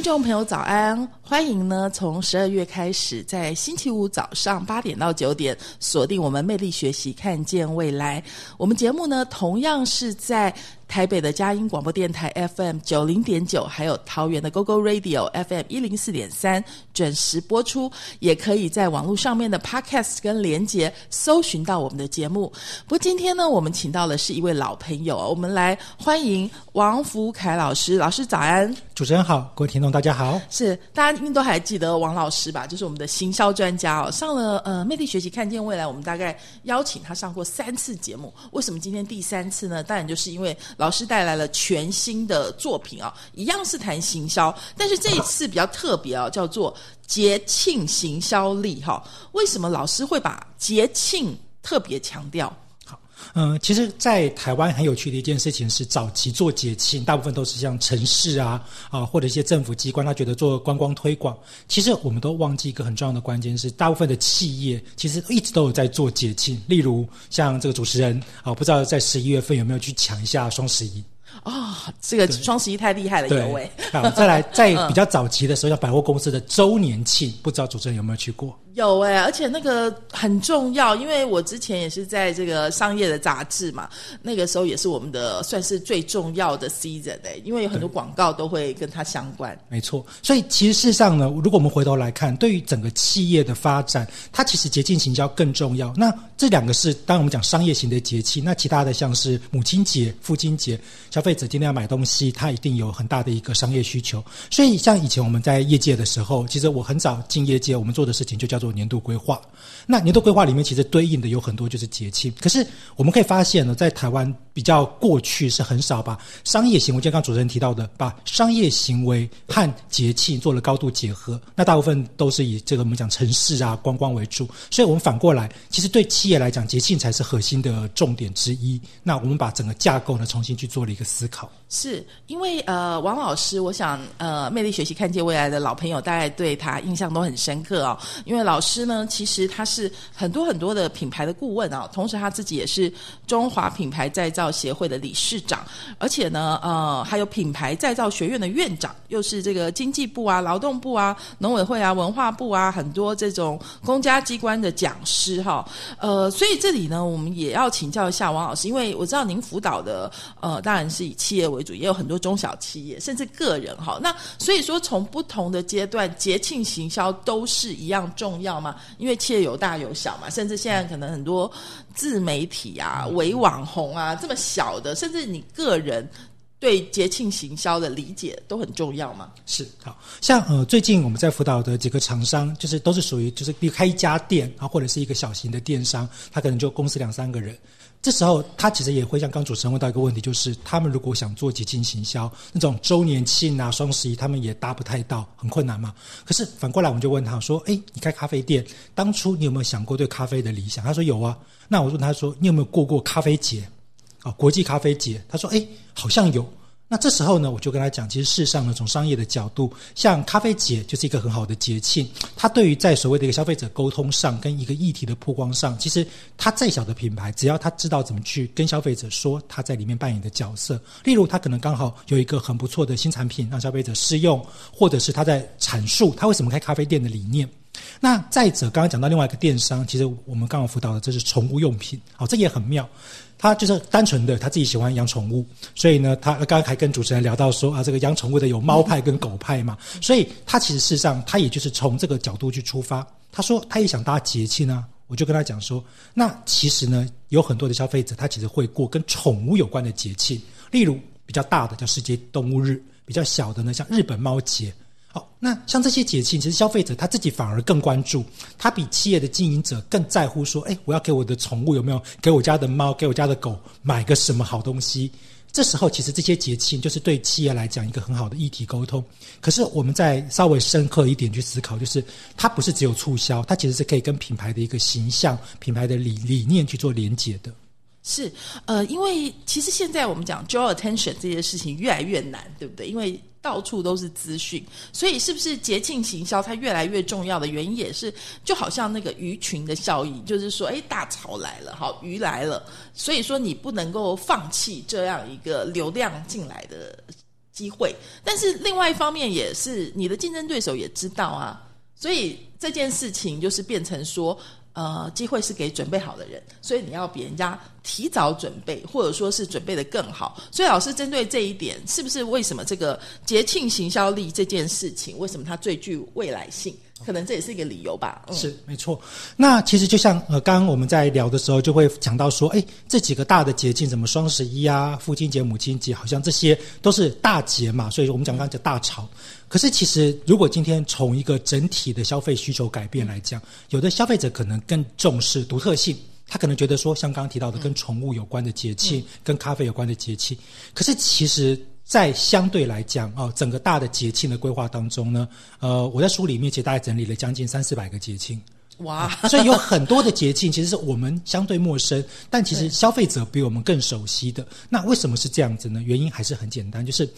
听众朋友，早安！欢迎呢，从十二月开始，在星期五早上八点到九点，锁定我们魅力学习，看见未来。我们节目呢，同样是在台北的佳音广播电台 FM 九零点九，还有桃园的 GoGo Radio FM 一零四点三准时播出，也可以在网络上面的 Podcast 跟连接搜寻到我们的节目。不过今天呢，我们请到的是一位老朋友，我们来欢迎王福凯老师。老师早安，主持人好，各位听众大家好。是大家应该都还记得王老师吧？就是我们的行销专家哦，上了呃魅力学习看见未来，我们大概邀请他上过三次节目。为什么今天第三次呢？当然就是因为老师带来了全新的作品啊，一样是谈行销，但是这一次比较特别啊，叫做节庆行销力哈。为什么老师会把节庆特别强调？嗯，其实，在台湾很有趣的一件事情是，早期做节庆，大部分都是像城市啊啊，或者一些政府机关，他觉得做观光推广。其实，我们都忘记一个很重要的关键是，大部分的企业其实一直都有在做节庆。例如，像这个主持人啊，不知道在十一月份有没有去抢一下双十一。啊，这个双十一太厉害了，有位。好，再来，在比较早期的时候，像百货公司的周年庆，不知道主持人有没有去过？有哎，而且那个很重要，因为我之前也是在这个商业的杂志嘛，那个时候也是我们的算是最重要的 season 哎，因为有很多广告都会跟它相关。没错，所以其实事实上呢，如果我们回头来看，对于整个企业的发展，它其实节庆行销更重要。那这两个是当我们讲商业型的节气，那其他的像是母亲节、父亲节，消费者今天要买东西，他一定有很大的一个商业需求。所以像以前我们在业界的时候，其实我很早进业界，我们做的事情就叫做年度规划。那年度规划里面其实对应的有很多就是节庆，可是我们可以发现呢，在台湾比较过去是很少把商业行为，就刚主持人提到的，把商业行为和节庆做了高度结合。那大部分都是以这个我们讲城市啊观光为主，所以我们反过来，其实对企业来讲，节庆才是核心的重点之一。那我们把整个架构呢重新去做了一个思考。是因为呃，王老师，我想呃，魅力学习看见未来的老朋友，大概对他印象都很深刻哦。因为老师呢，其实他是很多很多的品牌的顾问啊，同时他自己也是中华品牌再造协会的理事长，而且呢，呃，还有品牌再造学院的院长，又是这个经济部啊、劳动部啊、农委会啊、文化部啊，很多这种公家机关的讲师哈。呃，所以这里呢，我们也要请教一下王老师，因为我知道您辅导的呃，当然是以企业为。主也有很多中小企业，甚至个人哈。那所以说，从不同的阶段，节庆行销都是一样重要吗？因为企业有大有小嘛，甚至现在可能很多自媒体啊、伪网红啊，这么小的，甚至你个人对节庆行销的理解都很重要吗？是，好像呃，最近我们在辅导的几个厂商，就是都是属于就是离开一家店啊，或者是一个小型的电商，他可能就公司两三个人。这时候，他其实也会像刚主持人问到一个问题，就是他们如果想做节庆行销，那种周年庆啊、双十一，他们也搭不太到，很困难嘛。可是反过来，我们就问他说：“哎，你开咖啡店，当初你有没有想过对咖啡的理想？”他说：“有啊。”那我问他说：“你有没有过过咖啡节？啊，国际咖啡节？”他说：“哎，好像有。”那这时候呢，我就跟他讲，其实事实上呢，从商业的角度，像咖啡节就是一个很好的节庆，它对于在所谓的一个消费者沟通上，跟一个议题的曝光上，其实它再小的品牌，只要他知道怎么去跟消费者说他在里面扮演的角色，例如他可能刚好有一个很不错的新产品让消费者试用，或者是他在阐述他为什么开咖啡店的理念。那再者，刚刚讲到另外一个电商，其实我们刚刚辅导的这是宠物用品，好，这也很妙。他就是单纯的他自己喜欢养宠物，所以呢，他刚刚还跟主持人聊到说啊，这个养宠物的有猫派跟狗派嘛，所以他其实事实上他也就是从这个角度去出发。他说他也想搭节气呢，我就跟他讲说，那其实呢，有很多的消费者他其实会过跟宠物有关的节气，例如比较大的叫世界动物日，比较小的呢像日本猫节。好，那像这些节庆，其实消费者他自己反而更关注，他比企业的经营者更在乎说，哎，我要给我的宠物有没有给我家的猫、给我家的狗买个什么好东西？这时候其实这些节庆就是对企业来讲一个很好的议题沟通。可是我们再稍微深刻一点去思考，就是它不是只有促销，它其实是可以跟品牌的一个形象、品牌的理理念去做连接的。是，呃，因为其实现在我们讲 draw attention 这件事情越来越难，对不对？因为到处都是资讯，所以是不是节庆行销它越来越重要的原因也是，就好像那个鱼群的效应，就是说，哎，大潮来了，好，鱼来了，所以说你不能够放弃这样一个流量进来的机会。但是另外一方面也是，你的竞争对手也知道啊，所以这件事情就是变成说。呃，机会是给准备好的人，所以你要比人家提早准备，或者说是准备的更好。所以老师针对这一点，是不是为什么这个节庆行销力这件事情，为什么它最具未来性？可能这也是一个理由吧。是没错。那其实就像呃，刚刚我们在聊的时候，就会讲到说，哎，这几个大的节庆，什么双十一啊、父亲节、母亲节，好像这些都是大节嘛。所以我们讲刚刚叫大潮。可是其实，如果今天从一个整体的消费需求改变来讲，有的消费者可能更重视独特性，他可能觉得说，像刚刚提到的跟宠物有关的节庆、跟咖啡有关的节庆。可是其实。在相对来讲，哦，整个大的节庆的规划当中呢，呃，我在书里面其实大概整理了将近三四百个节庆，哇！所以有很多的节庆其实是我们相对陌生，但其实消费者比我们更熟悉的。那为什么是这样子呢？原因还是很简单，就是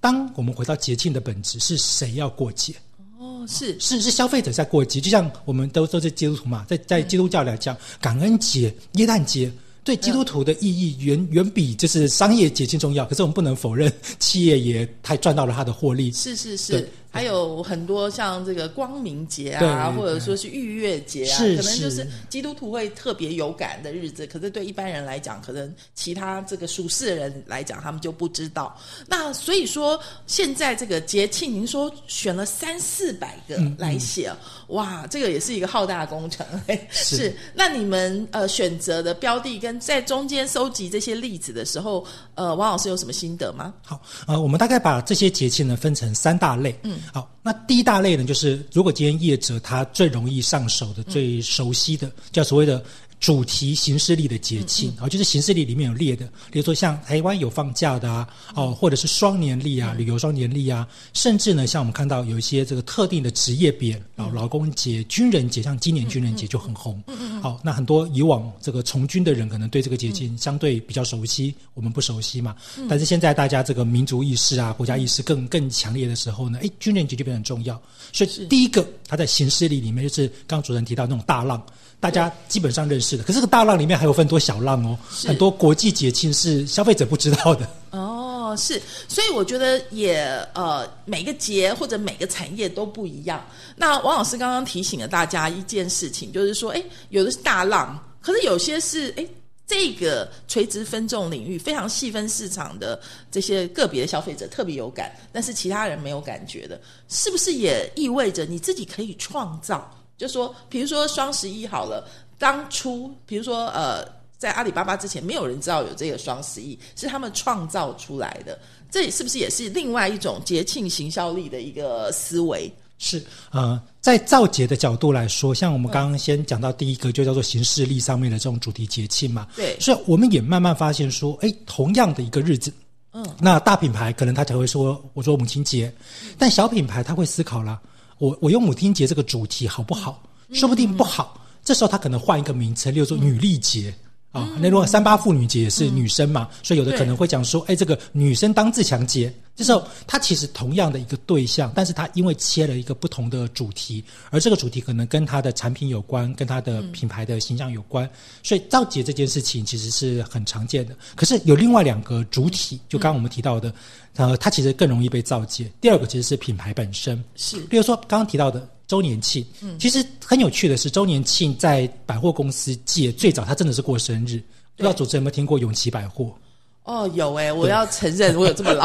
当我们回到节庆的本质，是谁要过节？哦，是是是消费者在过节，就像我们都都是基督徒嘛，在在基督教来讲，感恩节、耶诞节。对基督徒的意义远远比就是商业节庆重要，可是我们不能否认，企业也太赚到了它的获利。是是是。还有很多像这个光明节啊，或者说是逾越节啊，可能就是基督徒会特别有感的日子。可是对一般人来讲，可能其他这个属世的人来讲，他们就不知道。那所以说，现在这个节庆，您说选了三四百个来写，哇，这个也是一个浩大的工程。是。那你们呃选择的标的跟在中间收集这些例子的时候，呃，王老师有什么心得吗？好，呃，我们大概把这些节庆呢分成三大类。嗯。好，那第一大类呢，就是如果今天业者他最容易上手的、最熟悉的，叫所谓的。主题形式力的节庆啊，就是形式力里面有列的，比如说像台湾有放假的啊，哦，或者是双年历啊，旅游双年历啊，甚至呢，像我们看到有一些这个特定的职业别，劳劳工节、军人节，像今年军人节就很红。好，那很多以往这个从军的人可能对这个节庆相对比较熟悉，我们不熟悉嘛。但是现在大家这个民族意识啊、国家意识更更强烈的时候呢，哎，军人节就变得很重要。所以第一个，它在形式力里面就是刚刚主任提到那种大浪。大家基本上认识的，可是这个大浪里面还有分多小浪哦，很多国际节庆是消费者不知道的。哦，是，所以我觉得也呃，每个节或者每个产业都不一样。那王老师刚刚提醒了大家一件事情，就是说，哎，有的是大浪，可是有些是哎，这个垂直分众领域非常细分市场的这些个别的消费者特别有感，但是其他人没有感觉的，是不是也意味着你自己可以创造？就说，比如说双十一好了，当初比如说呃，在阿里巴巴之前，没有人知道有这个双十一，是他们创造出来的。这是不是也是另外一种节庆行销力的一个思维？是呃，在造节的角度来说，像我们刚刚先讲到第一个，就叫做形式力上面的这种主题节庆嘛。对，所以我们也慢慢发现说，哎，同样的一个日子，嗯，那大品牌可能他才会说，我说母亲节，但小品牌他会思考了。我我用母亲节这个主题好不好？说不定不好。这时候他可能换一个名称，例如说女力节啊。那如果三八妇女节也是女生嘛，所以有的可能会讲说，哎，这个女生当自强节。这时候它其实同样的一个对象，但是它因为切了一个不同的主题，而这个主题可能跟它的产品有关，跟它的品牌的形象有关，所以造节这件事情其实是很常见的。可是有另外两个主体，就刚刚我们提到的。呃，它其实更容易被造节。第二个其实是品牌本身，是，比如说刚刚提到的周年庆，嗯，其实很有趣的是，周年庆在百货公司界最早，它真的是过生日。不知道主持人有没有听过永琪百货？哦，有诶，我要承认 我有这么老。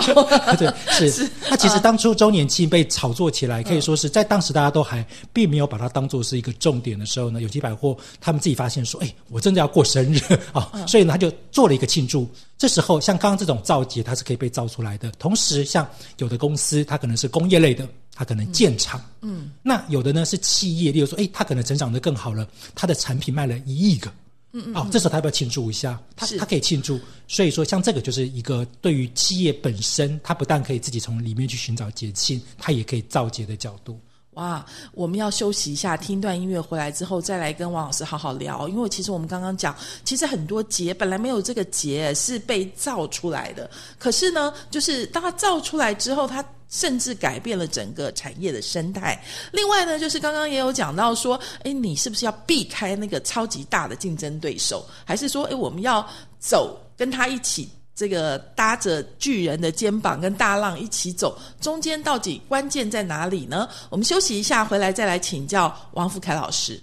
对，是。那其实当初周年庆被炒作起来，可以说是在当时大家都还并没有把它当做是一个重点的时候呢，永琪百货他们自己发现说，哎，我真的要过生日啊，所以呢他就做了一个庆祝。这时候像刚刚这种造节，它是可以被造出来的。同时，像有的公司，它可能是工业类的，它可能建厂。嗯。那有的呢是企业，例如说，哎，它可能成长的更好了，它的产品卖了一亿个。嗯嗯，哦，这时候他要不要庆祝一下？他他可以庆祝。所以说，像这个就是一个对于企业本身，它不但可以自己从里面去寻找节庆，它也可以造节的角度。哇，我们要休息一下，听段音乐回来之后，再来跟王老师好好聊。因为其实我们刚刚讲，其实很多节本来没有这个节是被造出来的，可是呢，就是当它造出来之后，它甚至改变了整个产业的生态。另外呢，就是刚刚也有讲到说，哎，你是不是要避开那个超级大的竞争对手，还是说，哎，我们要走跟他一起？这个搭着巨人的肩膀跟大浪一起走，中间到底关键在哪里呢？我们休息一下，回来再来请教王福凯老师。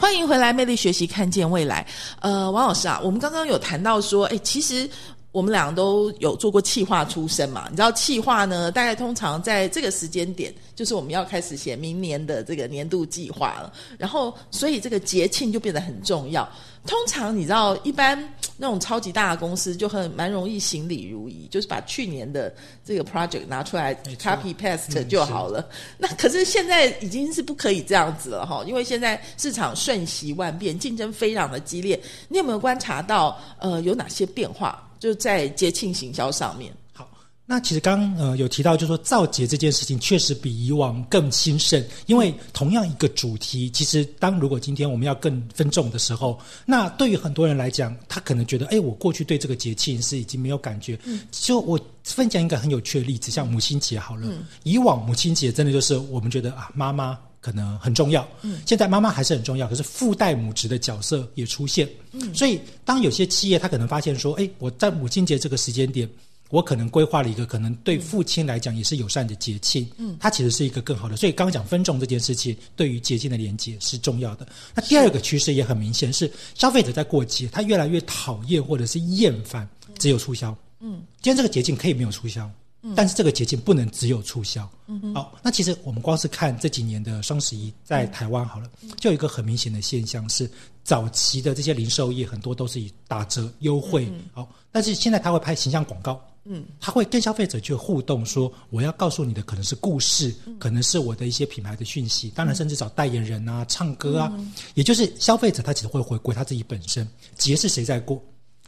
欢迎回来，魅力学习，看见未来。呃，王老师啊，我们刚刚有谈到说，哎，其实。我们两个都有做过企划出身嘛？你知道企划呢？大概通常在这个时间点，就是我们要开始写明年的这个年度计划了。然后，所以这个节庆就变得很重要。通常你知道，一般那种超级大的公司就很蛮容易行礼如仪，就是把去年的这个 project 拿出来 copy paste 就好了。那可是现在已经是不可以这样子了哈，因为现在市场瞬息万变，竞争非常的激烈。你有没有观察到呃有哪些变化？就在节庆行销上面。好，那其实刚呃有提到，就是说造节这件事情确实比以往更兴盛，因为同样一个主题，其实当如果今天我们要更分众的时候，那对于很多人来讲，他可能觉得，哎，我过去对这个节庆是已经没有感觉。嗯，就我分享一个很有趣的例子，像母亲节好了，以往母亲节真的就是我们觉得啊，妈妈。可能很重要，嗯，现在妈妈还是很重要，可是父代母职的角色也出现，嗯，所以当有些企业他可能发现说，哎，我在母亲节这个时间点，我可能规划了一个可能对父亲来讲也是友善的节庆，嗯，它其实是一个更好的。所以刚刚讲分众这件事情，对于节庆的连接是重要的。那第二个趋势也很明显，是消费者在过节，他越来越讨厌或者是厌烦只有促销，嗯，今天这个节庆可以没有促销。但是这个节庆不能只有促销。好，那其实我们光是看这几年的双十一，在台湾好了，就有一个很明显的现象是，早期的这些零售业很多都是以打折优惠。好，但是现在他会拍形象广告，嗯，他会跟消费者去互动，说我要告诉你的可能是故事，可能是我的一些品牌的讯息，当然甚至找代言人啊、唱歌啊，也就是消费者他其实会回归他自己本身，节是谁在过？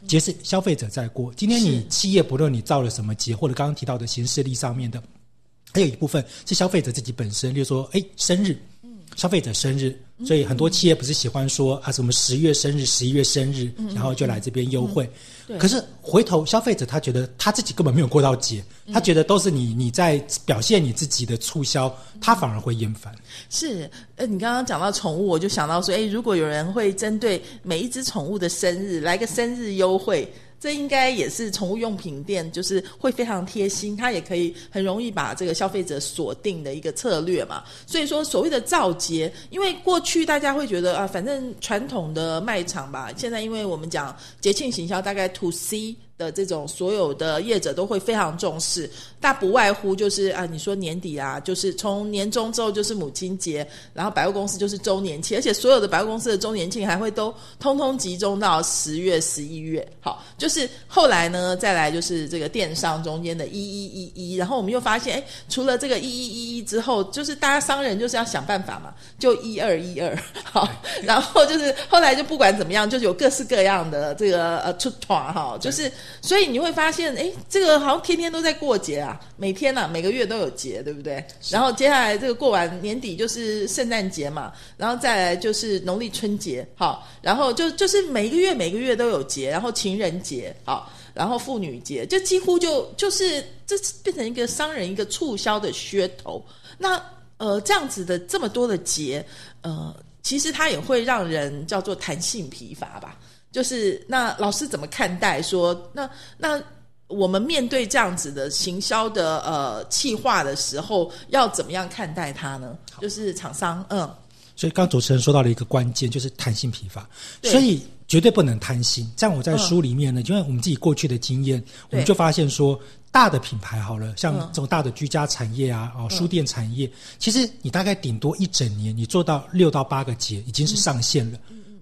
节是消费者在过，今天你企业不论你造了什么节，或者刚刚提到的形式力上面的，还有一部分是消费者自己本身，例如说，哎，生日，消费者生日。所以很多企业不是喜欢说啊什么十月生日、十一月生日，然后就来这边优惠。可是回头消费者他觉得他自己根本没有过到节，他觉得都是你你在表现你自己的促销，他反而会厌烦。是，呃，你刚刚讲到宠物，我就想到说，哎，如果有人会针对每一只宠物的生日来个生日优惠。这应该也是宠物用品店，就是会非常贴心，它也可以很容易把这个消费者锁定的一个策略嘛。所以说，所谓的造节，因为过去大家会觉得啊，反正传统的卖场吧，现在因为我们讲节庆行销，大概 to C。的这种所有的业者都会非常重视，大不外乎就是啊，你说年底啊，就是从年终之后就是母亲节，然后百货公司就是周年庆，而且所有的百货公司的周年庆还会都通通集中到十月、十一月。好，就是后来呢，再来就是这个电商中间的一一一一，然后我们又发现，哎，除了这个一一一一之后，就是大家商人就是要想办法嘛，就一二一二。好，然后就是后来就不管怎么样，就有各式各样的这个呃出团哈，就是。所以你会发现，哎，这个好像天天都在过节啊，每天啊，每个月都有节，对不对？然后接下来这个过完年底就是圣诞节嘛，然后再来就是农历春节，好，然后就就是每个月每个月都有节，然后情人节，好，然后妇女节，就几乎就就是这变成一个商人一个促销的噱头。那呃，这样子的这么多的节，呃，其实它也会让人叫做弹性疲乏吧。就是那老师怎么看待说那那我们面对这样子的行销的呃企划的时候要怎么样看待它呢？就是厂商嗯，所以刚主持人说到了一个关键，就是弹性疲乏，所以绝对不能贪心。像我在书里面呢，因为我们自己过去的经验，我们就发现说大的品牌好了，像这种大的居家产业啊，哦书店产业，其实你大概顶多一整年，你做到六到八个节已经是上限了。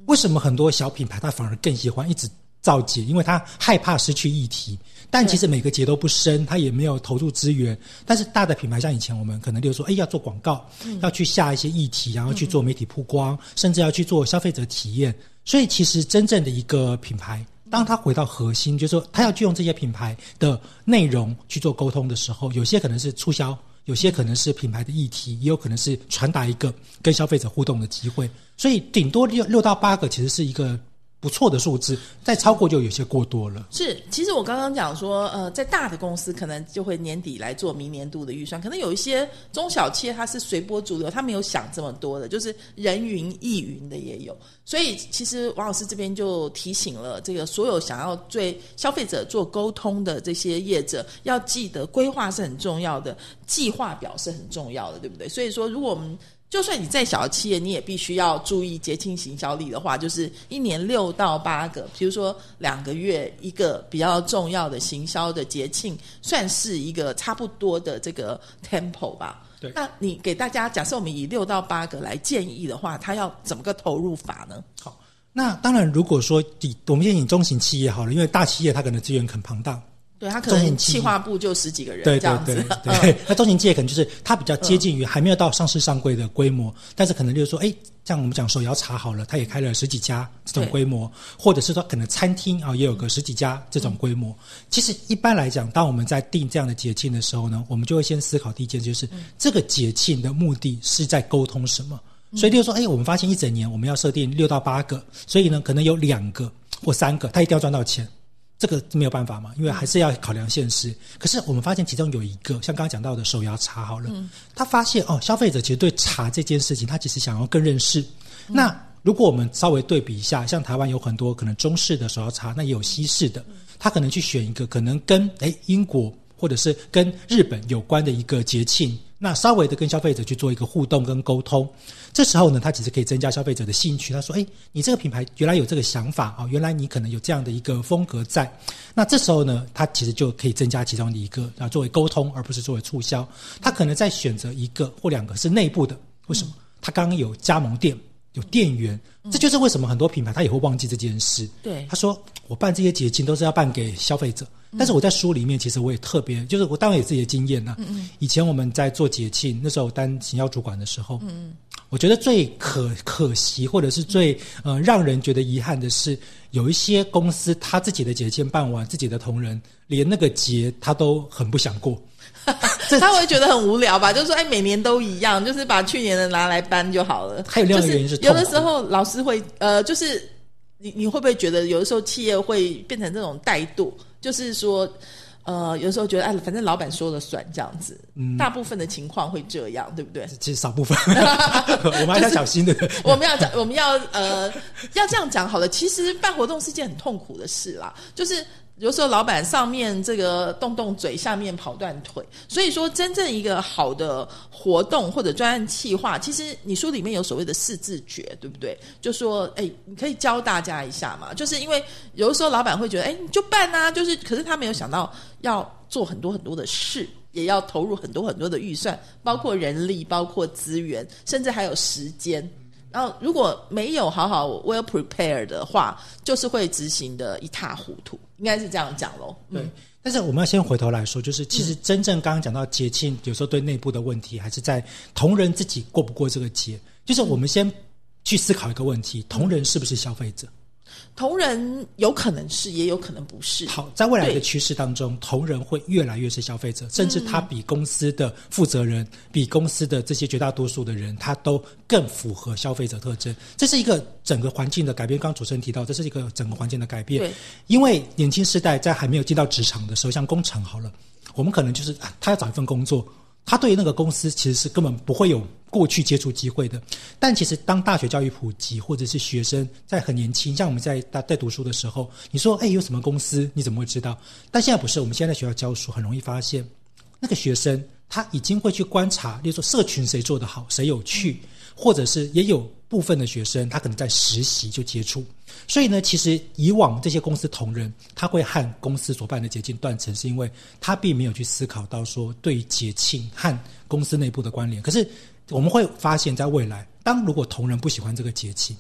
为什么很多小品牌它反而更喜欢一直造节，因为他害怕失去议题。但其实每个节都不深，他也没有投入资源。但是大的品牌像以前我们可能就说，哎，要做广告，要去下一些议题，然后去做媒体曝光，甚至要去做消费者体验。所以其实真正的一个品牌，当他回到核心，就是说他要去用这些品牌的内容去做沟通的时候，有些可能是促销，有些可能是品牌的议题，也有可能是传达一个跟消费者互动的机会。所以顶多六六到八个，其实是一个。不错的数字，再超过就有些过多了。是，其实我刚刚讲说，呃，在大的公司可能就会年底来做明年度的预算，可能有一些中小企业它是随波逐流，他没有想这么多的，就是人云亦云的也有。所以，其实王老师这边就提醒了这个所有想要对消费者做沟通的这些业者，要记得规划是很重要的，计划表是很重要的，对不对？所以说，如果我们就算你再小的企业，你也必须要注意节庆行销力的话，就是一年六到八个，比如说两个月一个比较重要的行销的节庆，算是一个差不多的这个 tempo 吧。对，那你给大家假设我们以六到八个来建议的话，它要怎么个投入法呢？好，那当然如果说以我们先以中型企业好了，因为大企业它可能资源很庞大。对他可能企划部就十几个人这样子，对，那中型企业可能就是它比较接近于还没有到上市上柜的规模，但是可能就是说，哎，像我们讲手摇茶好了，它也开了十几家这种规模，或者是说可能餐厅啊也有个十几家这种规模。其实一般来讲，当我们在定这样的节庆的时候呢，我们就会先思考第一件就是这个节庆的目的是在沟通什么。所以就是说，哎，我们发现一整年我们要设定六到八个，所以呢，可能有两个或三个，他一定要赚到钱。这个没有办法嘛，因为还是要考量现实。可是我们发现其中有一个，像刚刚讲到的手摇茶好了，他发现哦，消费者其实对茶这件事情，他其实想要更认识。那如果我们稍微对比一下，像台湾有很多可能中式的手摇茶，那也有西式的，他可能去选一个可能跟诶英国或者是跟日本有关的一个节庆。那稍微的跟消费者去做一个互动跟沟通，这时候呢，他其实可以增加消费者的兴趣。他说：“哎，你这个品牌原来有这个想法啊，原来你可能有这样的一个风格在。”那这时候呢，他其实就可以增加其中的一个啊，作为沟通，而不是作为促销。他可能在选择一个或两个是内部的，为什么？他刚刚有加盟店，有店员，这就是为什么很多品牌他也会忘记这件事。对，他说：“我办这些节庆都是要办给消费者。”但是我在书里面，其实我也特别，就是我当然有自己的经验呐。以前我们在做节庆，那时候当行销主管的时候，我觉得最可可惜，或者是最呃让人觉得遗憾的是，有一些公司他自己的节庆办完，自己的同仁连那个节他都很不想过，他会觉得很无聊吧？就是说，哎，每年都一样，就是把去年的拿来搬就好了。还有另外一个原因是，有的时候老师会呃，就是你你会不会觉得有的时候企业会变成这种怠惰？就是说，呃，有时候觉得哎，反正老板说了算这样子。嗯，大部分的情况会这样，对不对？其实少部分，我们还要小心的。我们要讲，我们要呃，要这样讲好了。其实办活动是件很痛苦的事啦，就是。有时候老板上面这个动动嘴，下面跑断腿，所以说真正一个好的活动或者专案企划，其实你书里面有所谓的四字诀，对不对？就说哎，你可以教大家一下嘛。就是因为有的时候老板会觉得，哎，你就办啊，就是可是他没有想到要做很多很多的事，也要投入很多很多的预算，包括人力，包括资源，甚至还有时间。然后如果没有好好 well prepared 的话，就是会执行的一塌糊涂，应该是这样讲喽。对，但是我们要先回头来说，就是其实真正刚刚讲到节庆，有时候对内部的问题，还是在同仁自己过不过这个节。就是我们先去思考一个问题：同仁是不是消费者？同仁有可能是，也有可能不是。好，在未来的趋势当中，同仁会越来越是消费者，甚至他比公司的负责人，比公司的这些绝大多数的人，他都更符合消费者特征。这是一个整个环境的改变。刚刚主持人提到，这是一个整个环境的改变。对，因为年轻世代在还没有进到职场的时候，像工厂好了，我们可能就是他要找一份工作。他对于那个公司其实是根本不会有过去接触机会的，但其实当大学教育普及，或者是学生在很年轻，像我们在在在读书的时候，你说哎有什么公司，你怎么会知道？但现在不是，我们现在在学校教书，很容易发现那个学生他已经会去观察，例如说社群谁做得好，谁有趣，或者是也有部分的学生他可能在实习就接触。所以呢，其实以往这些公司同仁，他会和公司所办的节庆断层，是因为他并没有去思考到说对节庆和公司内部的关联。可是我们会发现，在未来，当如果同仁不喜欢这个节庆，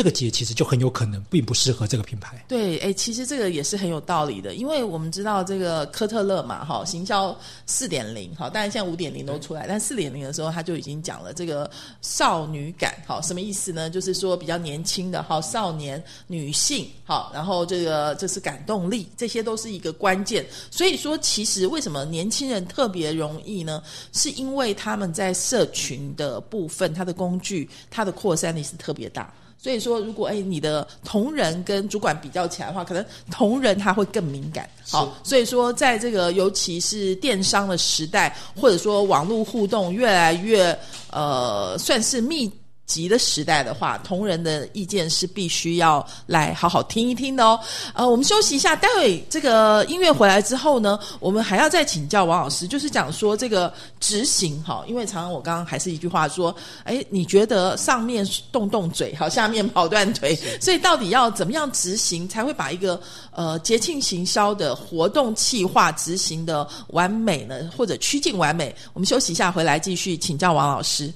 这个节其实就很有可能并不适合这个品牌。对，哎，其实这个也是很有道理的，因为我们知道这个科特勒嘛，哈，行销四点零，哈，当然现在五点零都出来，但四点零的时候他就已经讲了这个少女感，好，什么意思呢？就是说比较年轻的，好，少年女性，好，然后这个这是感动力，这些都是一个关键。所以说，其实为什么年轻人特别容易呢？是因为他们在社群的部分，它的工具，它的扩散力是特别大。所以说，如果哎你的同仁跟主管比较起来的话，可能同仁他会更敏感。好，所以说在这个尤其是电商的时代，或者说网络互动越来越呃算是密。急的时代的话，同仁的意见是必须要来好好听一听的哦。呃，我们休息一下，待会这个音乐回来之后呢，我们还要再请教王老师，就是讲说这个执行哈，因为常常我刚刚还是一句话说，哎，你觉得上面动动嘴，好，下面跑断腿，所以到底要怎么样执行，才会把一个呃节庆行销的活动计划执行的完美呢，或者趋近完美？我们休息一下，回来继续请教王老师。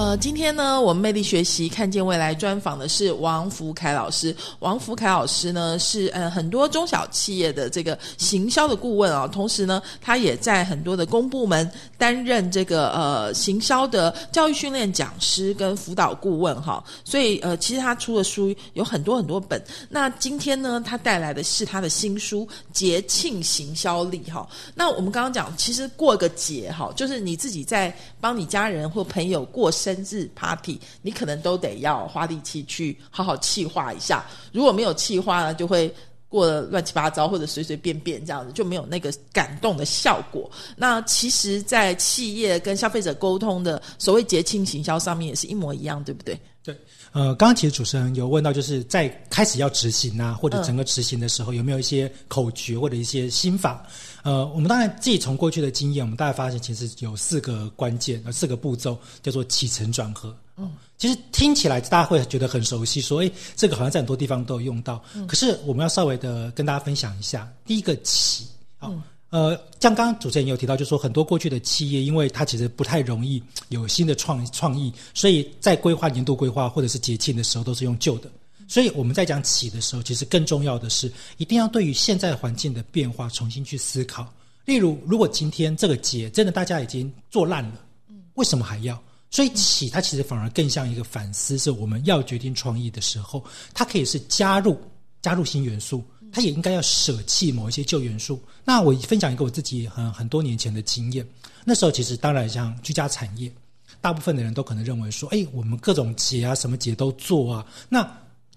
呃，今天呢，我们魅力学习看见未来专访的是王福凯老师。王福凯老师呢，是呃很多中小企业的这个行销的顾问啊，同时呢，他也在很多的公部门担任这个呃行销的教育训练讲师跟辅导顾问哈。所以呃，其实他出的书有很多很多本。那今天呢，他带来的是他的新书《节庆行销力》哈。那我们刚刚讲，其实过个节哈，就是你自己在帮你家人或朋友过生。生日 party，你可能都得要花力气去好好气化一下。如果没有气化呢，就会过得乱七八糟，或者随随便便这样子，就没有那个感动的效果。那其实，在企业跟消费者沟通的所谓节庆行销上面，也是一模一样，对不对？对。呃，刚刚其实主持人有问到，就是在开始要执行啊，或者整个执行的时候，有没有一些口诀或者一些心法？呃，我们当然自己从过去的经验，我们大概发现，其实有四个关键，呃，四个步骤，叫做起承转合。嗯，其实听起来大家会觉得很熟悉，说，哎，这个好像在很多地方都有用到。嗯，可是我们要稍微的跟大家分享一下，第一个起，好。呃，像刚刚主持人有提到，就是说很多过去的企业，因为它其实不太容易有新的创创意，所以在规划年度规划或者是节庆的时候，都是用旧的。所以我们在讲起的时候，其实更重要的是，一定要对于现在环境的变化重新去思考。例如，如果今天这个节真的大家已经做烂了，为什么还要？所以起它其实反而更像一个反思，是我们要决定创意的时候，它可以是加入加入新元素。他也应该要舍弃某一些旧元素。那我分享一个我自己很很多年前的经验。那时候其实当然像居家产业，大部分的人都可能认为说，哎，我们各种节啊，什么节都做啊。那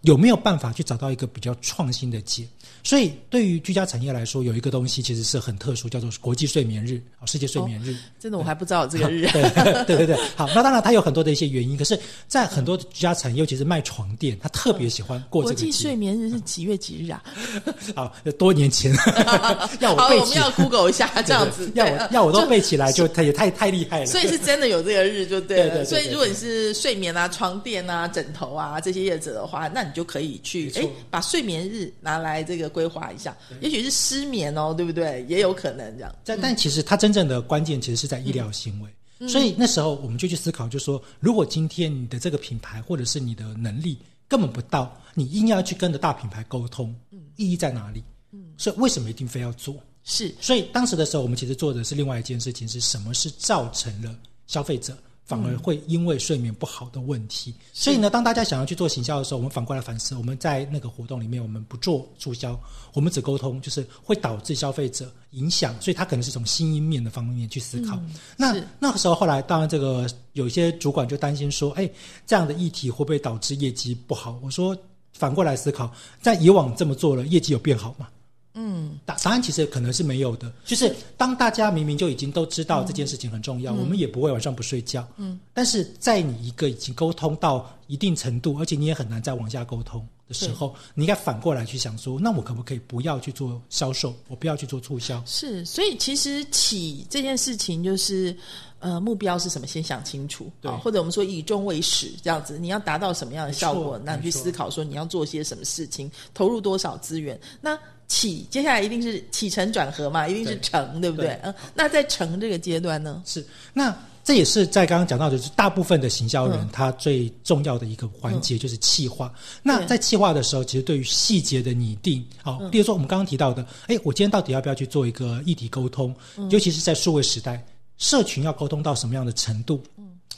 有没有办法去找到一个比较创新的解？所以，对于居家产业来说，有一个东西其实是很特殊，叫做国际睡眠日啊，世界睡眠日。真的，我还不知道这个日。对对对对，好，那当然它有很多的一些原因，可是，在很多居家产业，尤其是卖床垫，他特别喜欢过这个国际睡眠日是几月几日啊？好，多年前 要我背起，我们要 Google 一下这样子，要我要我都背起来，就他也太太厉害了。所以是真的有这个日，就对了。所以如果你是睡眠啊、床垫啊、枕头啊这些业者的话，那你就可以去哎，把睡眠日拿来这个。规划一下，也许是失眠哦，对不对？也有可能这样。但但其实它真正的关键其实是在医疗行为，所以那时候我们就去思考，就说如果今天你的这个品牌或者是你的能力根本不到，你硬要去跟着大品牌沟通，意义在哪里？嗯，所以为什么一定非要做？是，所以当时的时候，我们其实做的是另外一件事情，是什么是造成了消费者。反而会因为睡眠不好的问题，所以呢，当大家想要去做行销的时候，我们反过来反思，我们在那个活动里面，我们不做促销，我们只沟通，就是会导致消费者影响，所以他可能是从心因面的方面去思考。那那个时候，后来当然这个有些主管就担心说，哎，这样的议题会不会导致业绩不好？我说反过来思考，在以往这么做了，业绩有变好吗？嗯，答答案其实可能是没有的。就是当大家明明就已经都知道这件事情很重要，我们也不会晚上不睡觉。嗯，但是在你一个已经沟通到一定程度，而且你也很难再往下沟通的时候，你应该反过来去想说，那我可不可以不要去做销售，我不要去做促销？是，所以其实起这件事情就是，呃，目标是什么，先想清楚。对，或者我们说以终为始，这样子，你要达到什么样的效果，那你去思考说你要做些什么事情，投入多少资源，那。起，接下来一定是起承转合嘛，一定是承，对不对？嗯，那在承这个阶段呢？是。那这也是在刚刚讲到的，就是大部分的行销人他最重要的一个环节就是企划。那在企划的时候，其实对于细节的拟定，好，比如说我们刚刚提到的，哎，我今天到底要不要去做一个议题沟通？尤其是在数位时代，社群要沟通到什么样的程度？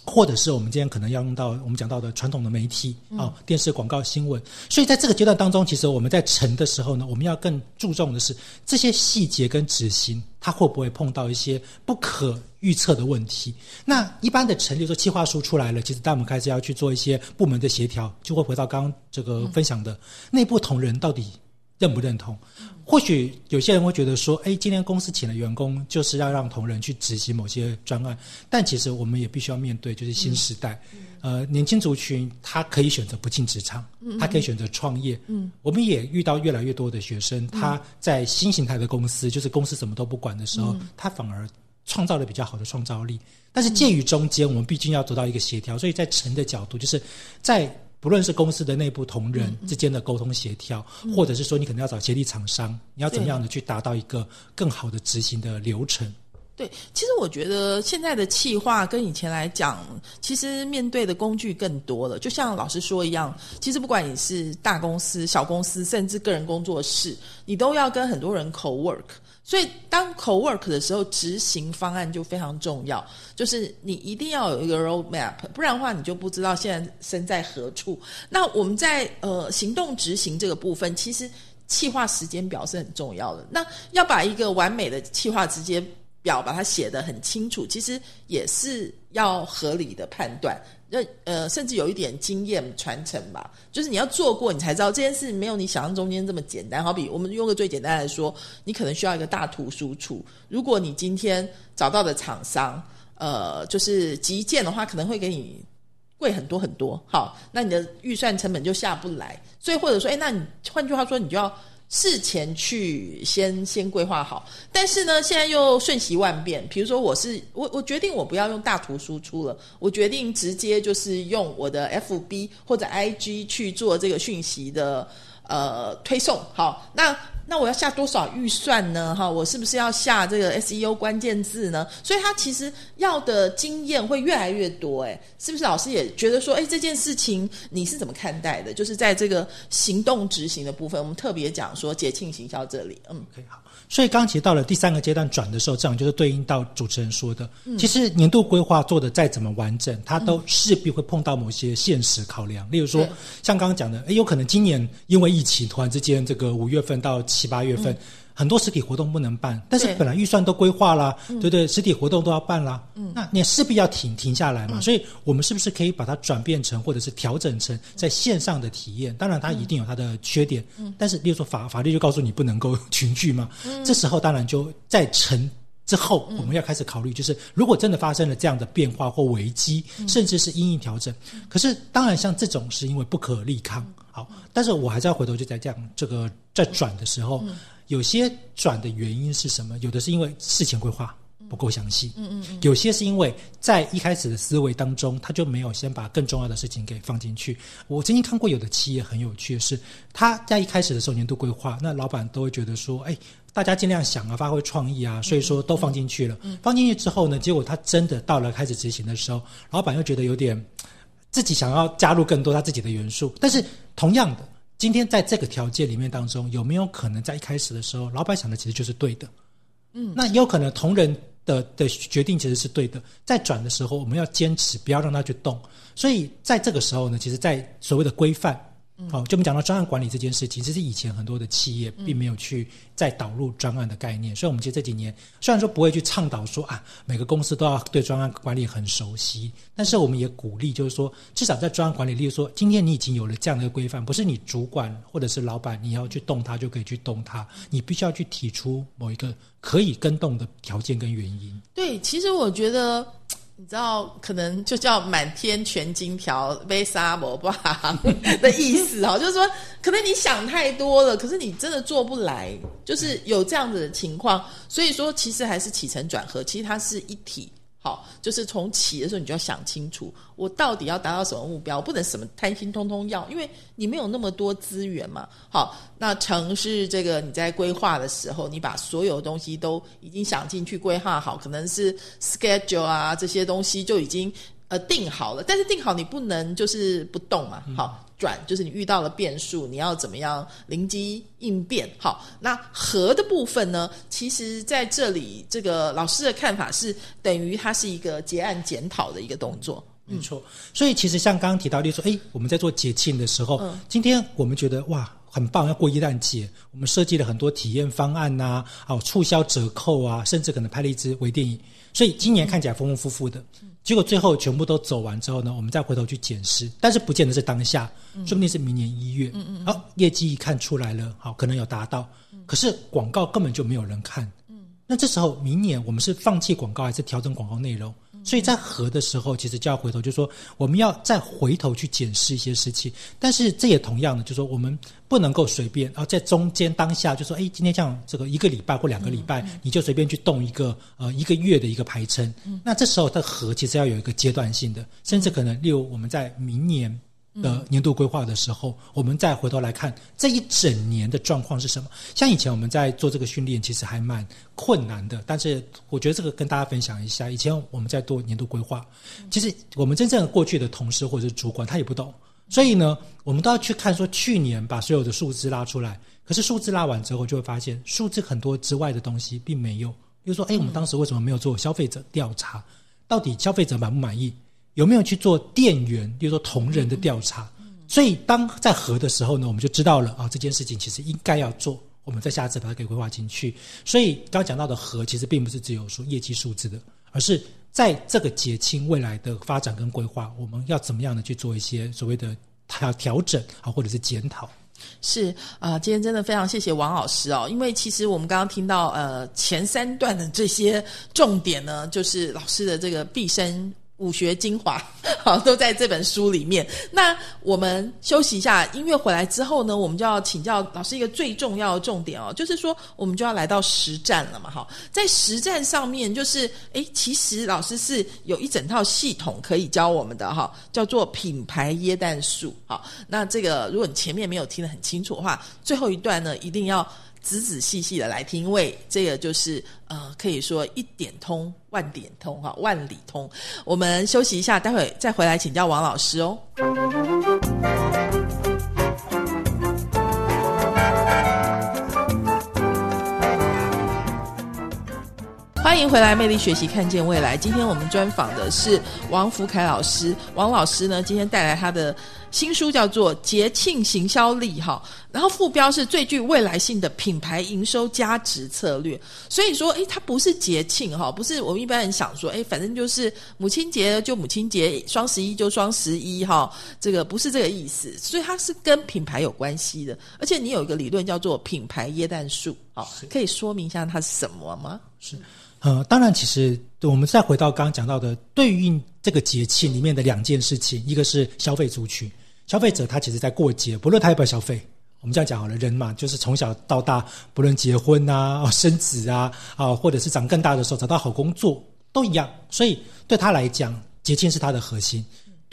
或者是我们今天可能要用到我们讲到的传统的媒体啊，电视广告、新闻。所以在这个阶段当中，其实我们在成的时候呢，我们要更注重的是这些细节跟执行，它会不会碰到一些不可预测的问题？那一般的成，例如说计划书出来了，其实当我们开始要去做一些部门的协调，就会回到刚刚这个分享的内部同仁到底认不认同。或许有些人会觉得说，哎，今天公司请了员工，就是要让同仁去执行某些专案。但其实我们也必须要面对，就是新时代，呃，年轻族群他可以选择不进职场，他可以选择创业。嗯，我们也遇到越来越多的学生，他在新形态的公司，就是公司什么都不管的时候，他反而创造了比较好的创造力。但是介于中间，我们毕竟要得到一个协调，所以在成的角度，就是在。不论是公司的内部同仁之间的沟通协调，或者是说你可能要找协力厂商，你要怎么样的去达到一个更好的执行的流程？对，其实我觉得现在的企划跟以前来讲，其实面对的工具更多了。就像老师说一样，其实不管你是大公司、小公司，甚至个人工作室，你都要跟很多人 co work。所以，当 co-work 的时候，执行方案就非常重要。就是你一定要有一个 roadmap，不然的话，你就不知道现在身在何处。那我们在呃行动执行这个部分，其实企划时间表是很重要的。那要把一个完美的企划时间表把它写得很清楚，其实也是要合理的判断。那呃，甚至有一点经验传承吧，就是你要做过，你才知道这件事没有你想象中间这么简单。好比我们用个最简单来说，你可能需要一个大图输出。如果你今天找到的厂商，呃，就是急件的话，可能会给你贵很多很多。好，那你的预算成本就下不来。所以或者说，哎，那你换句话说，你就要。事前去先先规划好，但是呢，现在又瞬息万变。比如说，我是我我决定我不要用大图输出了，我决定直接就是用我的 FB 或者 IG 去做这个讯息的呃推送。好，那。那我要下多少预算呢？哈，我是不是要下这个 SEO 关键字呢？所以他其实要的经验会越来越多，诶，是不是？老师也觉得说，哎，这件事情你是怎么看待的？就是在这个行动执行的部分，我们特别讲说节庆行销这里，嗯，可以好。所以刚其实到了第三个阶段转的时候，这样就是对应到主持人说的，其实年度规划做的再怎么完整，它都势必会碰到某些现实考量。例如说，像刚刚讲的，诶有可能今年因为疫情突然之间，这个五月份到七八月份。很多实体活动不能办，但是本来预算都规划了，对不对？实体活动都要办啦，那你势必要停停下来嘛。所以我们是不是可以把它转变成，或者是调整成在线上的体验？当然，它一定有它的缺点，但是，例如说法法律就告诉你不能够群聚嘛。这时候当然就在成之后，我们要开始考虑，就是如果真的发生了这样的变化或危机，甚至是因应调整。可是，当然像这种是因为不可力抗，好，但是我还是要回头就在这样这个在转的时候。有些转的原因是什么？有的是因为事前规划不够详细，嗯嗯嗯，有些是因为在一开始的思维当中，他就没有先把更重要的事情给放进去。我曾经看过有的企业很有趣的是，他在一开始的时候年度规划，那老板都会觉得说，哎，大家尽量想啊，发挥创意啊，所以说都放进去了。放进去之后呢，结果他真的到了开始执行的时候，老板又觉得有点自己想要加入更多他自己的元素，但是同样的。今天在这个条件里面当中，有没有可能在一开始的时候，老板想的其实就是对的？嗯，那也有可能同仁的的决定其实是对的，在转的时候，我们要坚持不要让他去动。所以在这个时候呢，其实，在所谓的规范。好，就我们讲到专案管理这件事情，其实以前很多的企业并没有去再导入专案的概念，所以我们其实这几年虽然说不会去倡导说啊，每个公司都要对专案管理很熟悉，但是我们也鼓励，就是说至少在专案管理，例如说今天你已经有了这样的规范，不是你主管或者是老板你要去动它就可以去动它，你必须要去提出某一个可以跟动的条件跟原因。对，其实我觉得。你知道，可能就叫满天全金条，被沙摩巴的意思哦，就是说，可能你想太多了，可是你真的做不来，就是有这样子的情况。所以说，其实还是起承转合，其实它是一体。好，就是从起的时候你就要想清楚，我到底要达到什么目标，不能什么贪心通通要，因为你没有那么多资源嘛。好，那城市这个你在规划的时候，你把所有东西都已经想进去规划好，可能是 schedule 啊这些东西就已经。呃，定好了，但是定好你不能就是不动嘛。好，转就是你遇到了变数，你要怎么样灵机应变？好，那和的部分呢？其实在这里，这个老师的看法是等于它是一个结案检讨的一个动作。没错，所以其实像刚刚提到，例如说，哎，我们在做节庆的时候，今天我们觉得哇。很棒，要过一旦节，我们设计了很多体验方案呐，哦，促销折扣啊，甚至可能拍了一支微电影，所以今年看起来丰丰富富的。结果最后全部都走完之后呢，我们再回头去检视，但是不见得是当下，说不定是明年一月，好，业绩一看出来了，好，可能有达到，可是广告根本就没有人看，那这时候明年我们是放弃广告还是调整广告内容？所以在合的时候，其实就要回头，就说我们要再回头去检视一些事情。但是这也同样的，就说我们不能够随便，然后在中间当下就说，哎，今天这样这个一个礼拜或两个礼拜，你就随便去动一个呃一个月的一个排程。那这时候的合其实要有一个阶段性的，甚至可能例如我们在明年。的年度规划的时候，我们再回头来看这一整年的状况是什么。像以前我们在做这个训练，其实还蛮困难的。但是我觉得这个跟大家分享一下，以前我们在做年度规划，其实我们真正过去的同事或者是主管他也不懂，所以呢，我们都要去看说去年把所有的数字拉出来。可是数字拉完之后，就会发现数字很多之外的东西并没有。比如说，哎，我们当时为什么没有做消费者调查？到底消费者满不满意？有没有去做店员，比如说同仁的调查？所以当在核的时候呢，我们就知道了啊，这件事情其实应该要做。我们在下次把它给规划进去。所以刚刚讲到的核，其实并不是只有说业绩数字的，而是在这个节庆未来的发展跟规划，我们要怎么样的去做一些所谓的调调整啊，或者是检讨。是啊，今天真的非常谢谢王老师哦，因为其实我们刚刚听到呃前三段的这些重点呢，就是老师的这个毕生。武学精华，好，都在这本书里面。那我们休息一下，音乐回来之后呢，我们就要请教老师一个最重要的重点哦，就是说我们就要来到实战了嘛，哈，在实战上面，就是诶，其实老师是有一整套系统可以教我们的哈，叫做品牌椰蛋术。好，那这个如果你前面没有听得很清楚的话，最后一段呢，一定要。仔仔细细的来听，因为这个就是呃，可以说一点通万点通哈，万里通。我们休息一下，待会再回来请教王老师哦。欢迎回来，魅力学习，看见未来。今天我们专访的是王福凯老师。王老师呢，今天带来他的新书，叫做《节庆行销力》哈。然后副标是最具未来性的品牌营收价值策略。所以说，诶，它不是节庆哈，不是我们一般人想说，诶，反正就是母亲节就母亲节，双十一就双十一哈，这个不是这个意思。所以它是跟品牌有关系的。而且你有一个理论叫做品牌椰蛋树，好，可以说明一下它是什么吗？是。呃，当然，其实我们再回到刚刚讲到的对应这个节庆里面的两件事情，一个是消费族群，消费者他其实在过节，不论他要不要消费，我们这样讲好了，人嘛，就是从小到大，不论结婚啊、生子啊，啊，或者是长更大的时候找到好工作，都一样，所以对他来讲，节庆是他的核心。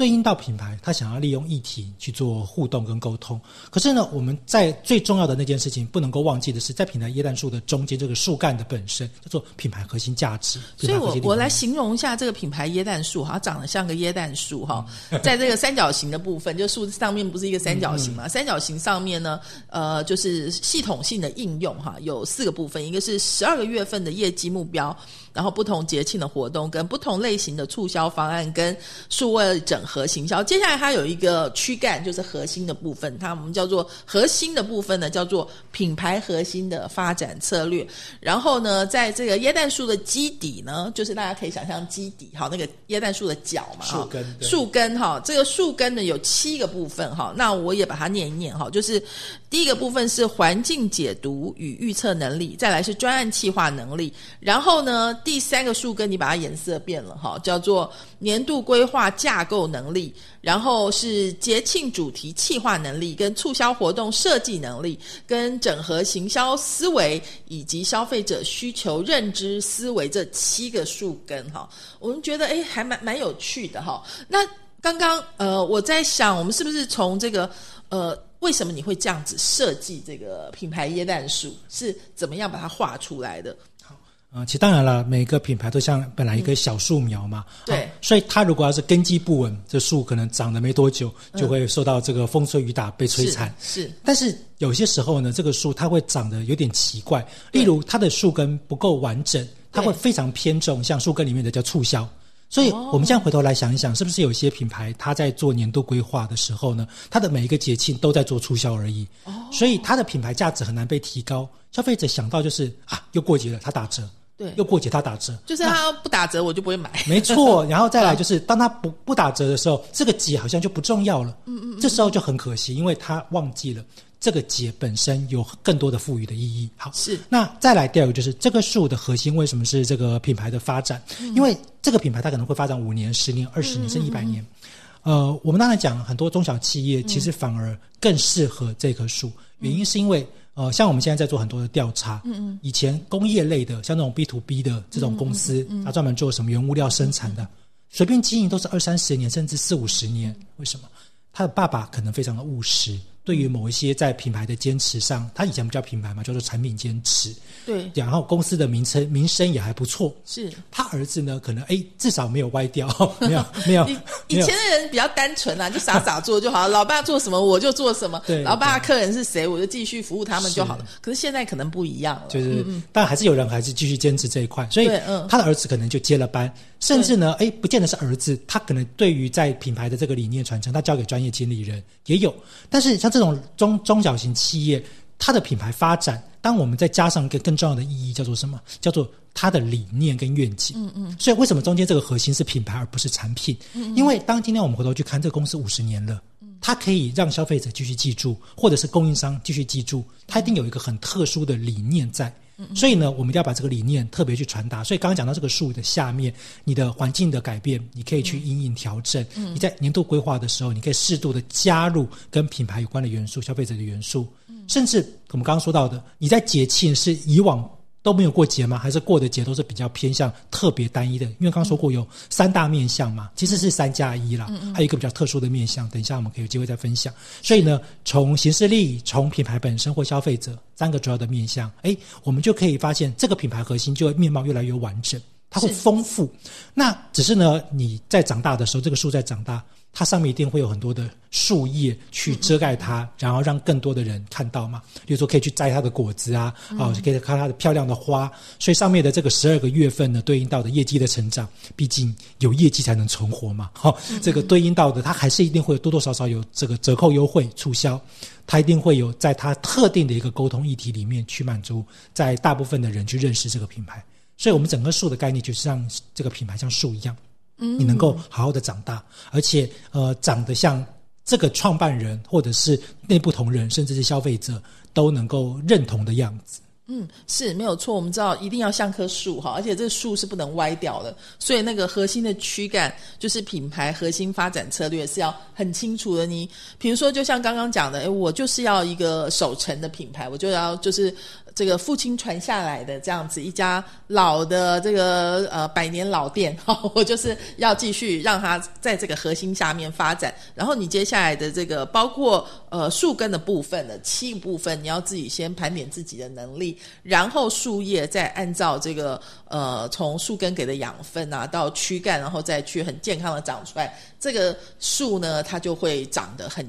对应到品牌，他想要利用议题去做互动跟沟通。可是呢，我们在最重要的那件事情不能够忘记的是，在品牌椰蛋树的中间，这个树干的本身叫做品牌核心价值。所以我我来形容一下这个品牌椰蛋树，哈，长得像个椰蛋树哈，在这个三角形的部分，就树上面不是一个三角形嘛？三角形上面呢，呃，就是系统性的应用哈，有四个部分，一个是十二个月份的业绩目标。然后不同节庆的活动，跟不同类型的促销方案，跟数位整合行销。接下来它有一个躯干，就是核心的部分，它我们叫做核心的部分呢，叫做品牌核心的发展策略。然后呢，在这个椰蛋树的基底呢，就是大家可以想象基底，哈，那个椰蛋树的角嘛，树根，树根哈，这个树根呢有七个部分哈，那我也把它念一念哈，就是第一个部分是环境解读与预测能力，再来是专案企划能力，然后呢。第三个树根，你把它颜色变了哈，叫做年度规划架构能力，然后是节庆主题企划能力、跟促销活动设计能力、跟整合行销思维以及消费者需求认知思维这七个树根哈。我们觉得诶还蛮蛮有趣的哈。那刚刚呃我在想，我们是不是从这个呃为什么你会这样子设计这个品牌椰蛋树，是怎么样把它画出来的？好啊，其实当然了，每个品牌都像本来一个小树苗嘛，对，所以它如果要是根基不稳，这树可能长了没多久就会受到这个风吹雨打被摧残。是，但是有些时候呢，这个树它会长得有点奇怪，例如它的树根不够完整，它会非常偏重，像树根里面的叫促销。所以我们现在回头来想一想，是不是有些品牌它在做年度规划的时候呢，它的每一个节庆都在做促销而已，所以它的品牌价值很难被提高。消费者想到就是啊，又过节了，它打折。对，又过节，它打折，就是它不打折，我就不会买。没错，然后再来就是，当它不不打折的时候，这个节好像就不重要了。嗯嗯，这时候就很可惜，因为他忘记了这个节本身有更多的赋予的意义。好，是。那再来第二个就是，这个树的核心为什么是这个品牌的发展？因为这个品牌它可能会发展五年、十年、二十年，甚至一百年。呃，我们刚才讲很多中小企业其实反而更适合这棵树，原因是因为。呃，像我们现在在做很多的调查，嗯嗯，以前工业类的，像那种 B to B 的这种公司，它专门做什么原物料生产的，随便经营都是二三十年，甚至四五十年。为什么？他的爸爸可能非常的务实。对于某一些在品牌的坚持上，他以前不叫品牌嘛，叫做产品坚持。对，然后公司的名称名声也还不错。是他儿子呢，可能哎，至少没有歪掉，没有 没有。以前的人比较单纯啊，就傻傻做就好，老爸做什么我就做什么。对，老爸客人是谁，我就继续服务他们就好了。可是现在可能不一样了，就是，但还是有人还是继续坚持这一块，所以他的儿子可能就接了班，甚至呢，哎，不见得是儿子，他可能对于在品牌的这个理念传承，他交给专业经理人也有，但是像。这种中中小型企业，它的品牌发展，当我们再加上一个更重要的意义，叫做什么？叫做它的理念跟愿景。嗯嗯。所以为什么中间这个核心是品牌而不是产品？嗯。因为当今天我们回头去看这个公司五十年了，它可以让消费者继续记住，或者是供应商继续记住，它一定有一个很特殊的理念在。所以呢，我们一定要把这个理念特别去传达。所以刚刚讲到这个树的下面，你的环境的改变，你可以去因应调整。你在年度规划的时候，你可以适度的加入跟品牌有关的元素、消费者的元素，甚至我们刚刚说到的，你在节庆是以往。都没有过节吗？还是过的节都是比较偏向特别单一的？因为刚刚说过有三大面相嘛，其实是三加一啦。还有一个比较特殊的面相，等一下我们可以有机会再分享。所以呢，从形式力、从品牌本身或消费者三个主要的面相，哎，我们就可以发现这个品牌核心就会面貌越来越完整，它会丰富。那只是呢，你在长大的时候，这个树在长大。它上面一定会有很多的树叶去遮盖它，然后让更多的人看到嘛。比如说可以去摘它的果子啊，啊，可以看它的漂亮的花。所以上面的这个十二个月份呢，对应到的业绩的成长，毕竟有业绩才能存活嘛。好，这个对应到的，它还是一定会多多少少有这个折扣优惠促销，它一定会有在它特定的一个沟通议题里面去满足，在大部分的人去认识这个品牌。所以我们整个树的概念就是像这个品牌像树一样。你能够好好的长大，而且呃，长得像这个创办人，或者是内部同仁，甚至是消费者都能够认同的样子。嗯，是没有错。我们知道一定要像棵树哈，而且这个树是不能歪掉的。所以那个核心的躯干，就是品牌核心发展策略是要很清楚的。你比如说，就像刚刚讲的，诶我就是要一个守成的品牌，我就要就是。这个父亲传下来的这样子一家老的这个呃百年老店，哈，我就是要继续让它在这个核心下面发展。然后你接下来的这个包括呃树根的部分的七部分，你要自己先盘点自己的能力，然后树叶再按照这个呃从树根给的养分啊到躯干，然后再去很健康的长出来，这个树呢它就会长得很。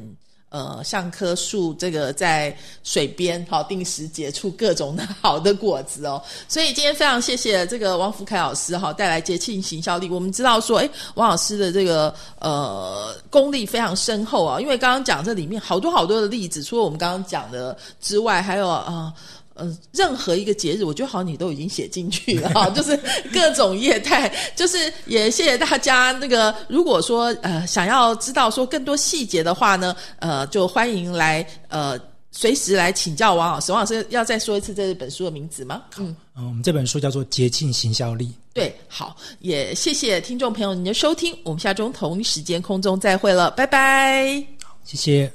呃，像棵树，这个在水边好定时结出各种的好的果子哦。所以今天非常谢谢这个王福凯老师哈，带来节庆行销力。我们知道说，哎，王老师的这个呃功力非常深厚啊，因为刚刚讲这里面好多好多的例子，除了我们刚刚讲的之外，还有啊。任何一个节日，我觉得好像你都已经写进去了 哈，就是各种业态，就是也谢谢大家。那个如果说呃想要知道说更多细节的话呢，呃，就欢迎来呃。随时来请教王老师。王老师要再说一次这本书的名字吗？嗯，嗯，我们这本书叫做《捷径行销力》。对，好，也谢谢听众朋友您的收听，我们下周同一时间空中再会了，拜拜。谢谢。